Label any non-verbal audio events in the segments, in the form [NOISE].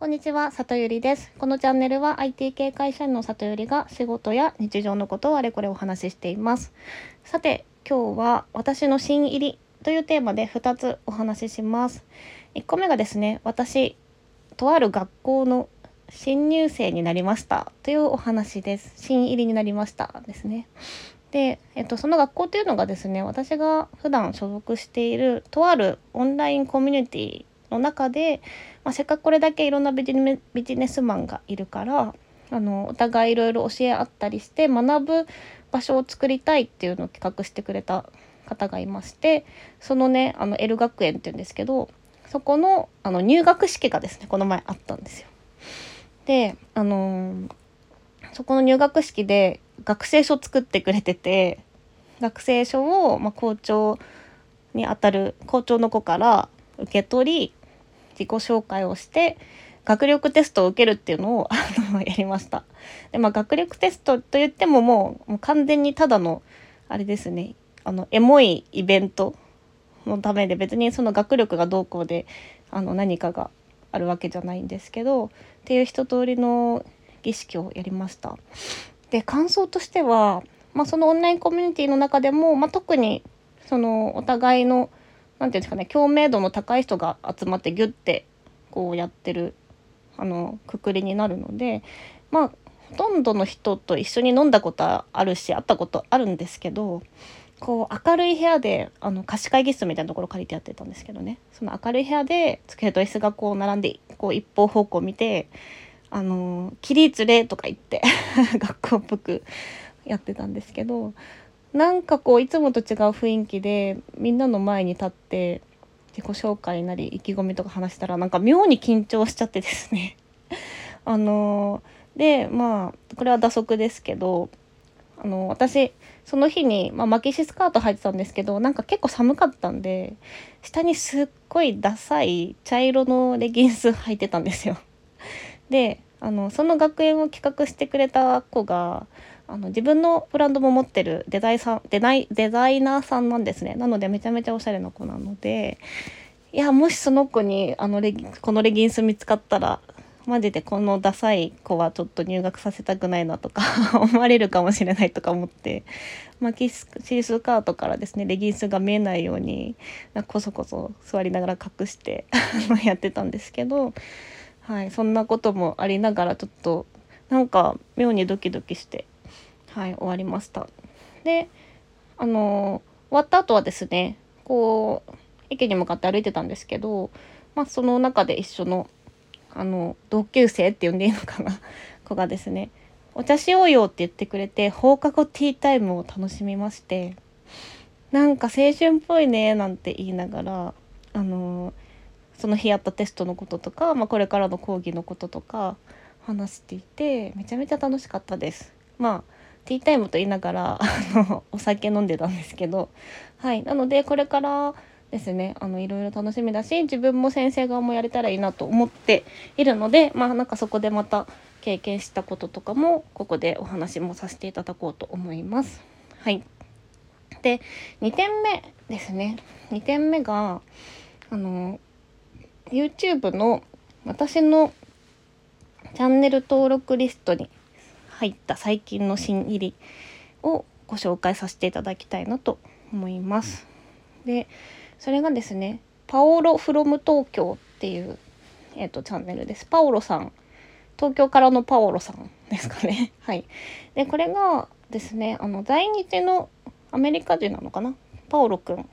こんにちは、里ゆりです。このチャンネルは IT 系会社員の里ゆりが仕事や日常のことをあれこれお話ししています。さて、今日は私の新入りというテーマで2つお話しします。1個目がですね、私、とある学校の新入生になりましたというお話です。新入りになりましたですね。で、えっと、その学校というのがですね、私が普段所属しているとあるオンラインコミュニティの中で、まあ、せっかくこれだけいろんなビジネスマンがいるからあのお互いいろいろ教え合ったりして学ぶ場所を作りたいっていうのを企画してくれた方がいましてそのねあの L 学園っていうんですけどそこのあの入学式がですねこの前あったんですよ。であのー、そこの入学式で学生書作ってくれてて学生書を、まあ、校長にあたる校長の子から受け取り自己紹介をして学力テストを受けるっていうのをあの [LAUGHS] やりました。でまあ学力テストと言ってももうもう完全にただのあれですねあのエモいイベントのためで別にその学力がどうこうであの何かがあるわけじゃないんですけどっていう一通りの儀式をやりました。で感想としては、まあ、そのオンラインコミュニティの中でも、まあ、特にそのお互いの何て言うんですかね共鳴度の高い人が集まってギュッてこうやってるあのくくりになるのでまあほとんどの人と一緒に飲んだことあるし会ったことあるんですけどこう明るい部屋であの貸し会議室みたいなところ借りてやってたんですけどね。その明るい部屋で机と椅子がこう並んでこう一方方向見て「あの起立礼」とか言って [LAUGHS] 学校っぽくやってたんですけどなんかこういつもと違う雰囲気でみんなの前に立って自己紹介なり意気込みとか話したらなんか妙に緊張しちゃってですね [LAUGHS] あのでまあこれは打足ですけどあの私その日に、まあ、マキシスカート履いてたんですけどなんか結構寒かったんで下にすっごいダサい茶色のレギンス履いてたんですよ。であのその学園を企画してくれた子があの自分のブランドも持ってるデザイさんデザイデザイナーさんなんですね。なのでめちゃめちゃおしゃれな子なのでいやもしその子にあのレギこのレギンス見つかったらマジでこのダサい子はちょっと入学させたくないなとか [LAUGHS] 思われるかもしれないとか思って、まあ、キスシースカートからですねレギンスが見えないようにこそこそ座りながら隠して [LAUGHS] やってたんですけど、はい、そんなこともありながらちょっとなんか妙にドキドキしてはい終わりました。であの終わった後はですねこう駅に向かって歩いてたんですけど、まあ、その中で一緒のあの同級生って呼んでいいのかな？[LAUGHS] 子がですね「お茶しようよ」って言ってくれて放課後ティータイムを楽しみましてなんか青春っぽいねなんて言いながらあのその日やったテストのこととか、まあ、これからの講義のこととか話していてめちゃめちゃ楽しかったです。まあティータイムと言いながらあの [LAUGHS] お酒飲んでたんですけどはいなのでこれからですねあのいろいろ楽しみだし自分も先生側もやれたらいいなと思っているのでまあなんかそこでまた経験したこととかもここでお話もさせていただこうと思います。はいで2点目ですね2点目があの YouTube の私のチャンネル登録リストに入った最近の新入りをご紹介させていただきたいなと思います。でそれがですねパオロフロム東京っていう、えーと、チャンネルです。パオロさん東京からのパオロさんですかね。[LAUGHS] はい。でこれがですねあの在日のアメリカ人なのかな？パオロくん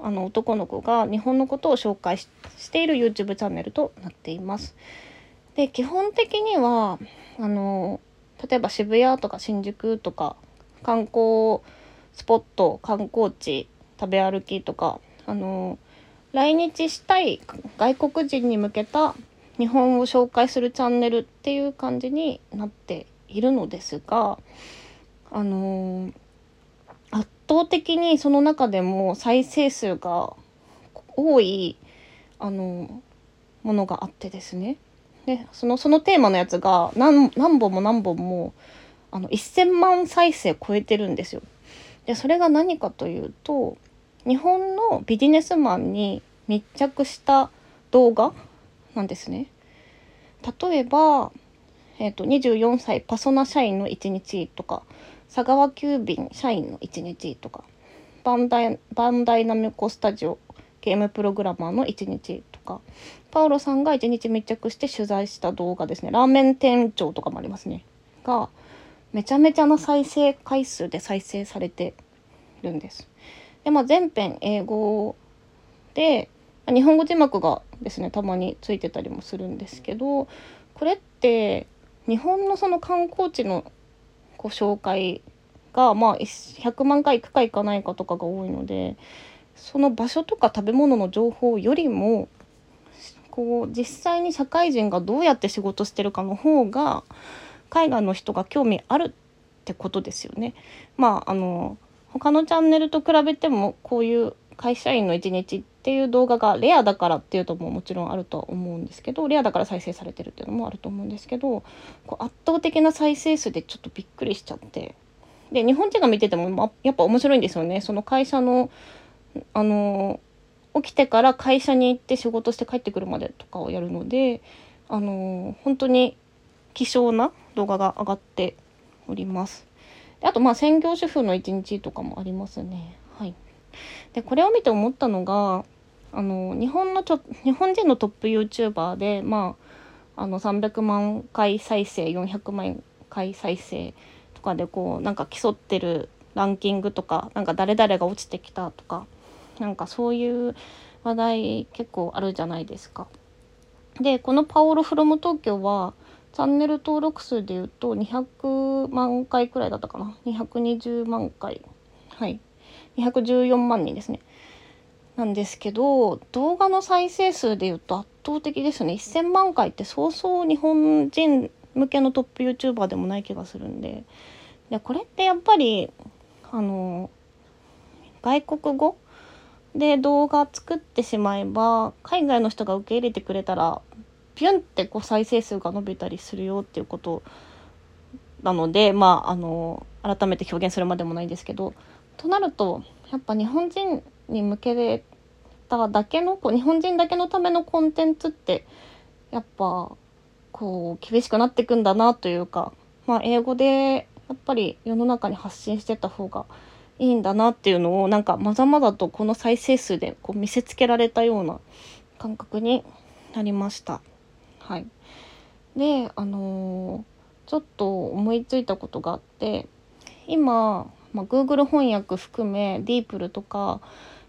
あの男の子が日本のことを紹介している YouTube チャンネルとなっています。で基本的にはあの例えば渋谷とか新宿とか観光スポット観光地食べ歩きとかあの来日したい外国人に向けた日本を紹介するチャンネルっていう感じになっているのですがあの圧倒的にその中でも再生数が多いあのものがあってですねでそのそのテーマのやつが何本も何本もあの1,000万再生超えてるんですよ。でそれが何かというと日本のビジネスマンに密着した動画なんですね。例えば、えーと、24歳パソナ社員の1日とか佐川急便社員の1日とかバンダイバンダイナミコスタジオゲームプログラマーの1日とかパウロさんが1日密着して取材した動画ですねラーメン店長とかもありますねがめちゃめちゃな再生回数で再生されてるんです。でまあ、全編英語で日本語字幕がですねたまについてたりもするんですけどこれって日本のその観光地のご紹介がまあ100万回行くか行かないかとかが多いのでその場所とか食べ物の情報よりもこう実際に社会人がどうやって仕事してるかの方が海外の人が興味あるってことですよね。まああの他のチャンネルと比べてもこういう会社員の一日ってっていう動画がレアだからっていうとももちろんあるとは思うんですけどレアだから再生されてるっていうのもあると思うんですけどこう圧倒的な再生数でちょっとびっくりしちゃってで日本人が見てても、やっぱ面白いんですよねその会社のあの起きてから会社に行って仕事して帰ってくるまでとかをやるのであの本当に希少な動画が上がっております。であとまあ専業主婦の一日とかもありますね。はい、でこれを見て思ったのがあの日本のちょ日本人のトップ YouTuber でまああの300万回再生400万回再生とかでこうなんか競ってるランキングとかなんか誰々が落ちてきたとかなんかそういう話題結構あるじゃないですか。でこのパオロ・フロム東京はチャンネル登録数でいうと200万回くらいだったかな？220万回。はい。214万人ですね。なんですけど動画の再生数でいうと圧倒的ですね。1000万回ってそうそう日本人向けのトップ YouTuber でもない気がするんで。でこれってやっぱりあの外国語で動画作ってしまえば海外の人が受け入れてくれたらピュンってこう再生数が伸びたりするよっていうことなのでまああの改めて表現するまでもないんですけどとなるとやっぱ日本人に向けただけのこう日本人だけのためのコンテンツってやっぱこう厳しくなっていくんだなというか、まあ、英語でやっぱり世の中に発信してた方がいいんだなっていうのをなんかまざまざとこの再生数でこう見せつけられたような感覚になりました。はい、であのー、ちょっと思いついたことがあって今、まあ、Google 翻訳含め DeepL とか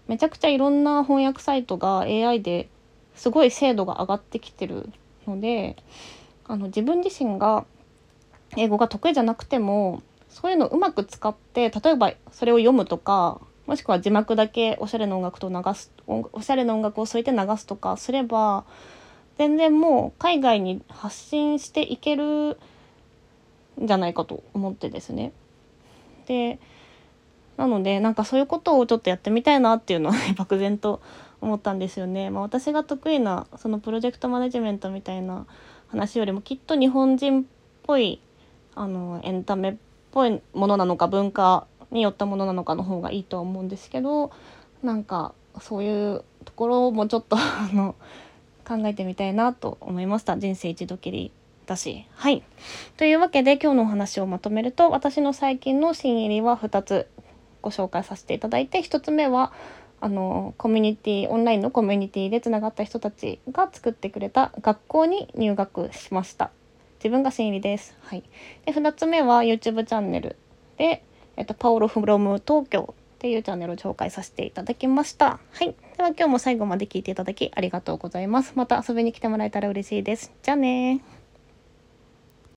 めちゃくちゃいろんな翻訳サイトが AI ですごい精度が上がってきてるのであの自分自身が英語が得意じゃなくてもそういうのをうまく使って例えばそれを読むとかもしくは字幕だけおしゃれな音楽と流すおしゃれな音楽を添えて流すとかすれば全然もう海外に発信していけるんじゃないかと思ってですね。でなのでなんかそういうことをちょっとやってみたいなっていうのは、ね、[LAUGHS] 漠然と思ったんですよね。まあ、私が得意なそのプロジェクトマネジメントみたいな話よりもきっと日本人っぽいあのエンタメっぽいものなのか文化によったものなのかの方がいいとは思うんですけどなんかそういうところもちょっと [LAUGHS] あの考えてみたいなと思いました。人生一度きりだし。はい。というわけで今日のお話をまとめると私の最近の新入りは2つ。ご紹介させていただいて1つ目はあのコミュニティオンラインのコミュニティでつながった人たちが作ってくれた学校に入学しました自分が新入りです。はい、で2つ目は YouTube チャンネルで、えっと、パオロ・フロム東京っていうチャンネルを紹介させていただきました。はい。では今日も最後まで聞いていただきありがとうございます。また遊びに来てもらえたら嬉しいです。じゃあね